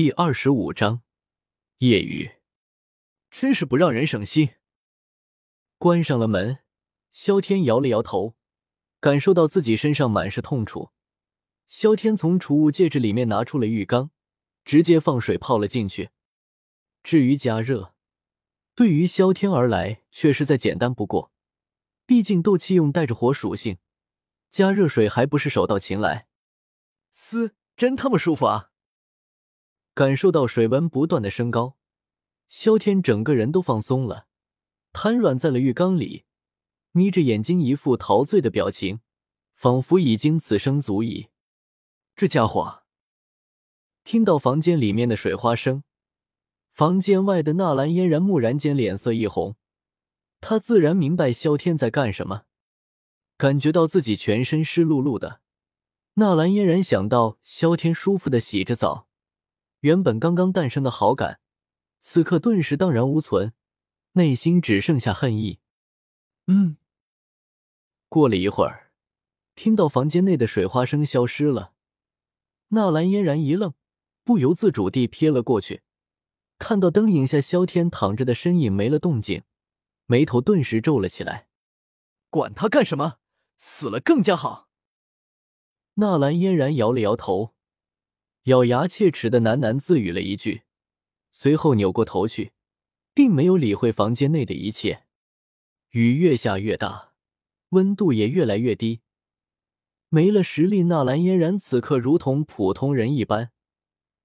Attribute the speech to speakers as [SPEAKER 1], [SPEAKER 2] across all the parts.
[SPEAKER 1] 第二十五章夜雨，真是不让人省心。关上了门，萧天摇了摇头，感受到自己身上满是痛楚。萧天从储物戒指里面拿出了浴缸，直接放水泡了进去。至于加热，对于萧天而来却是再简单不过，毕竟斗气用带着火属性，加热水还不是手到擒来。嘶，真他妈舒服啊！感受到水温不断的升高，萧天整个人都放松了，瘫软在了浴缸里，眯着眼睛，一副陶醉的表情，仿佛已经此生足矣。这家伙听到房间里面的水花声，房间外的纳兰嫣然蓦然间脸色一红，他自然明白萧天在干什么，感觉到自己全身湿漉漉的，纳兰嫣然想到萧天舒服的洗着澡。原本刚刚诞生的好感，此刻顿时荡然无存，内心只剩下恨意。嗯，过了一会儿，听到房间内的水花声消失了，纳兰嫣然一愣，不由自主地瞥了过去，看到灯影下萧天躺着的身影没了动静，眉头顿时皱了起来。管他干什么，死了更加好。纳兰嫣然摇了摇头。咬牙切齿的喃喃自语了一句，随后扭过头去，并没有理会房间内的一切。雨越下越大，温度也越来越低。没了实力，纳兰嫣然此刻如同普通人一般，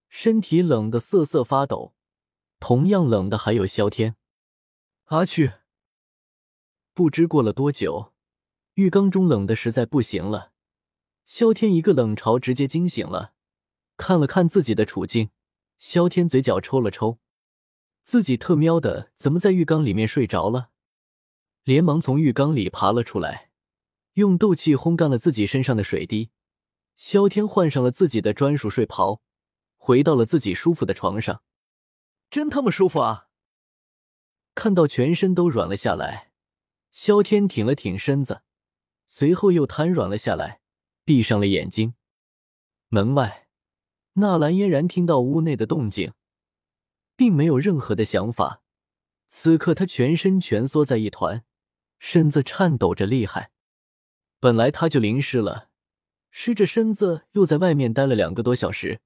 [SPEAKER 1] 身体冷得瑟瑟发抖。同样冷的还有萧天。阿去！不知过了多久，浴缸中冷的实在不行了，萧天一个冷潮直接惊醒了。看了看自己的处境，萧天嘴角抽了抽，自己特喵的怎么在浴缸里面睡着了？连忙从浴缸里爬了出来，用斗气烘干了自己身上的水滴。萧天换上了自己的专属睡袍，回到了自己舒服的床上，真他妈舒服啊！看到全身都软了下来，萧天挺了挺身子，随后又瘫软了下来，闭上了眼睛。门外。纳兰嫣然听到屋内的动静，并没有任何的想法。此刻她全身蜷缩在一团，身子颤抖着厉害。本来她就淋湿了，湿着身子又在外面待了两个多小时，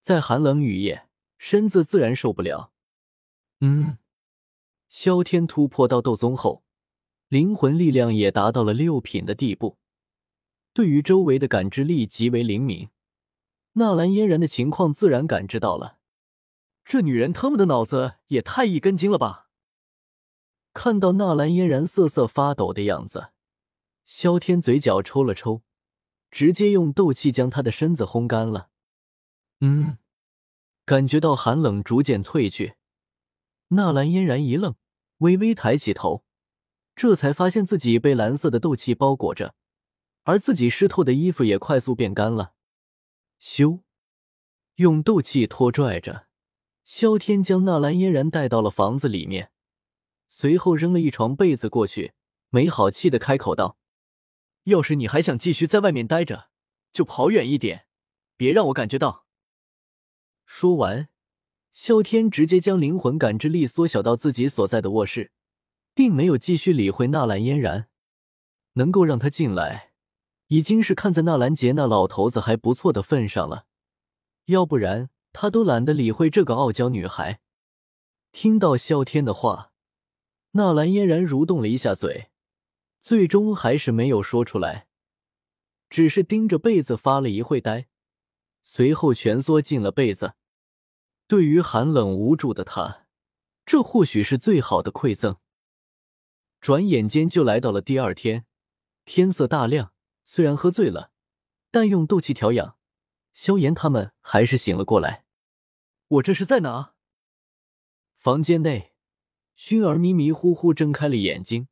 [SPEAKER 1] 在寒冷雨夜，身子自然受不了。嗯，萧天突破到斗宗后，灵魂力量也达到了六品的地步，对于周围的感知力极为灵敏。纳兰嫣然的情况自然感知到了，这女人他妈的脑子也太一根筋了吧！看到纳兰嫣然瑟瑟发抖的样子，萧天嘴角抽了抽，直接用斗气将她的身子烘干了。嗯，感觉到寒冷逐渐退去，纳兰嫣然一愣，微微抬起头，这才发现自己被蓝色的斗气包裹着，而自己湿透的衣服也快速变干了。咻！用斗气拖拽着，萧天将纳兰嫣然带到了房子里面，随后扔了一床被子过去，没好气的开口道：“要是你还想继续在外面待着，就跑远一点，别让我感觉到。”说完，萧天直接将灵魂感知力缩小到自己所在的卧室，并没有继续理会纳兰嫣然，能够让他进来。已经是看在纳兰杰那老头子还不错的份上了，要不然他都懒得理会这个傲娇女孩。听到萧天的话，纳兰嫣然蠕动了一下嘴，最终还是没有说出来，只是盯着被子发了一会呆，随后蜷缩进了被子。对于寒冷无助的他，这或许是最好的馈赠。转眼间就来到了第二天，天色大亮。虽然喝醉了，但用斗气调养，萧炎他们还是醒了过来。我这是在哪？房间内，薰儿迷迷糊糊睁开了眼睛，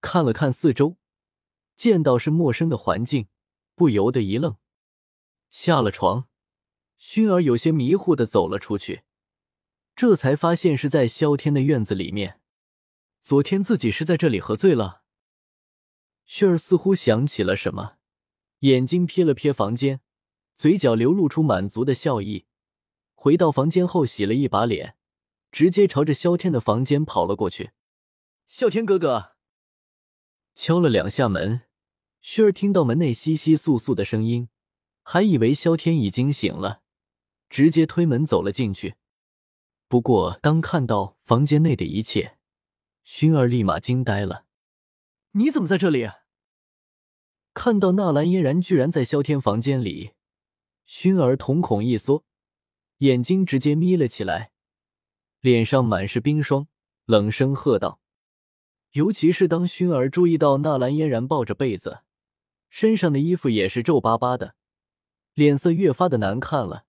[SPEAKER 1] 看了看四周，见到是陌生的环境，不由得一愣。下了床，薰儿有些迷糊的走了出去，这才发现是在萧天的院子里面。昨天自己是在这里喝醉了。薰儿似乎想起了什么，眼睛瞥了瞥房间，嘴角流露出满足的笑意，回到房间后洗了一把脸，直接朝着萧天的房间跑了过去。萧天哥哥，敲了两下门，薰儿听到门内窸窸窣窣的声音，还以为萧天已经醒了，直接推门走了进去。不过当看到房间内的一切，薰儿立马惊呆了：“你怎么在这里？”看到纳兰嫣然居然在萧天房间里，薰儿瞳孔一缩，眼睛直接眯了起来，脸上满是冰霜，冷声喝道：“尤其是当熏儿注意到纳兰嫣然抱着被子，身上的衣服也是皱巴巴的，脸色越发的难看了。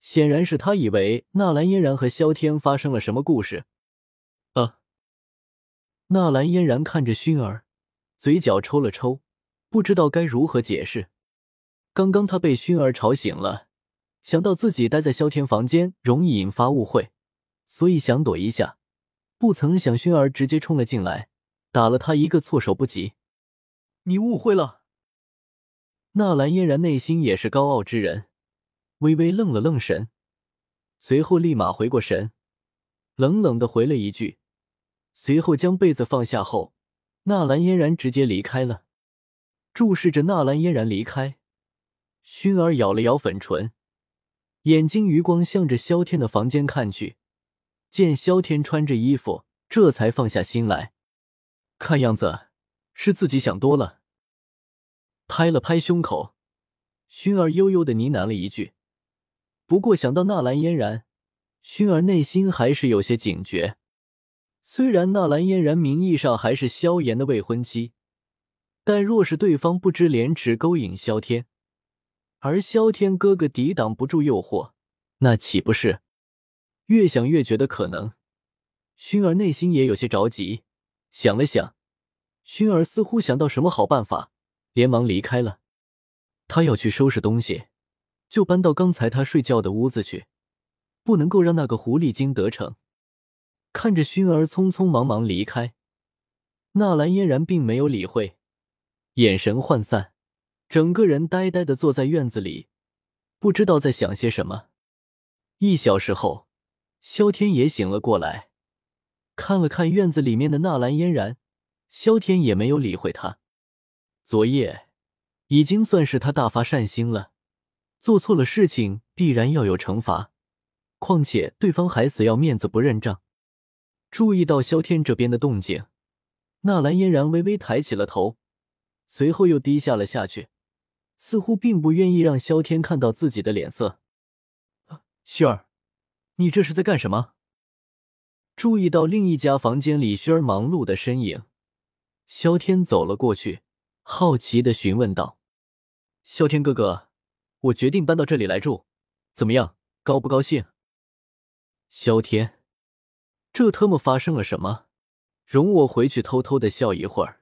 [SPEAKER 1] 显然是他以为纳兰嫣然和萧天发生了什么故事。”纳兰嫣然看着熏儿，嘴角抽了抽。不知道该如何解释。刚刚他被熏儿吵醒了，想到自己待在萧天房间容易引发误会，所以想躲一下。不曾想熏儿直接冲了进来，打了他一个措手不及。你误会了。纳兰嫣然内心也是高傲之人，微微愣了愣神，随后立马回过神，冷冷的回了一句，随后将被子放下后，纳兰嫣然直接离开了。注视着纳兰嫣然离开，薰儿咬了咬粉唇，眼睛余光向着萧天的房间看去，见萧天穿着衣服，这才放下心来。看样子是自己想多了，拍了拍胸口，薰儿悠悠的呢喃了一句。不过想到纳兰嫣然，薰儿内心还是有些警觉。虽然纳兰嫣然名义上还是萧炎的未婚妻。但若是对方不知廉耻，勾引萧天，而萧天哥哥抵挡不住诱惑，那岂不是？越想越觉得可能。薰儿内心也有些着急，想了想，薰儿似乎想到什么好办法，连忙离开了。他要去收拾东西，就搬到刚才他睡觉的屋子去，不能够让那个狐狸精得逞。看着熏儿匆匆忙忙离开，纳兰嫣然并没有理会。眼神涣散，整个人呆呆的坐在院子里，不知道在想些什么。一小时后，萧天也醒了过来，看了看院子里面的纳兰嫣然，萧天也没有理会他。昨夜已经算是他大发善心了，做错了事情必然要有惩罚，况且对方还死要面子不认账。注意到萧天这边的动静，纳兰嫣然微微抬起了头。随后又低下了下去，似乎并不愿意让萧天看到自己的脸色。薰儿，你这是在干什么？注意到另一家房间里薰儿忙碌的身影，萧天走了过去，好奇的询问道：“萧天哥哥，我决定搬到这里来住，怎么样？高不高兴？”萧天，这特么发生了什么？容我回去偷偷的笑一会儿。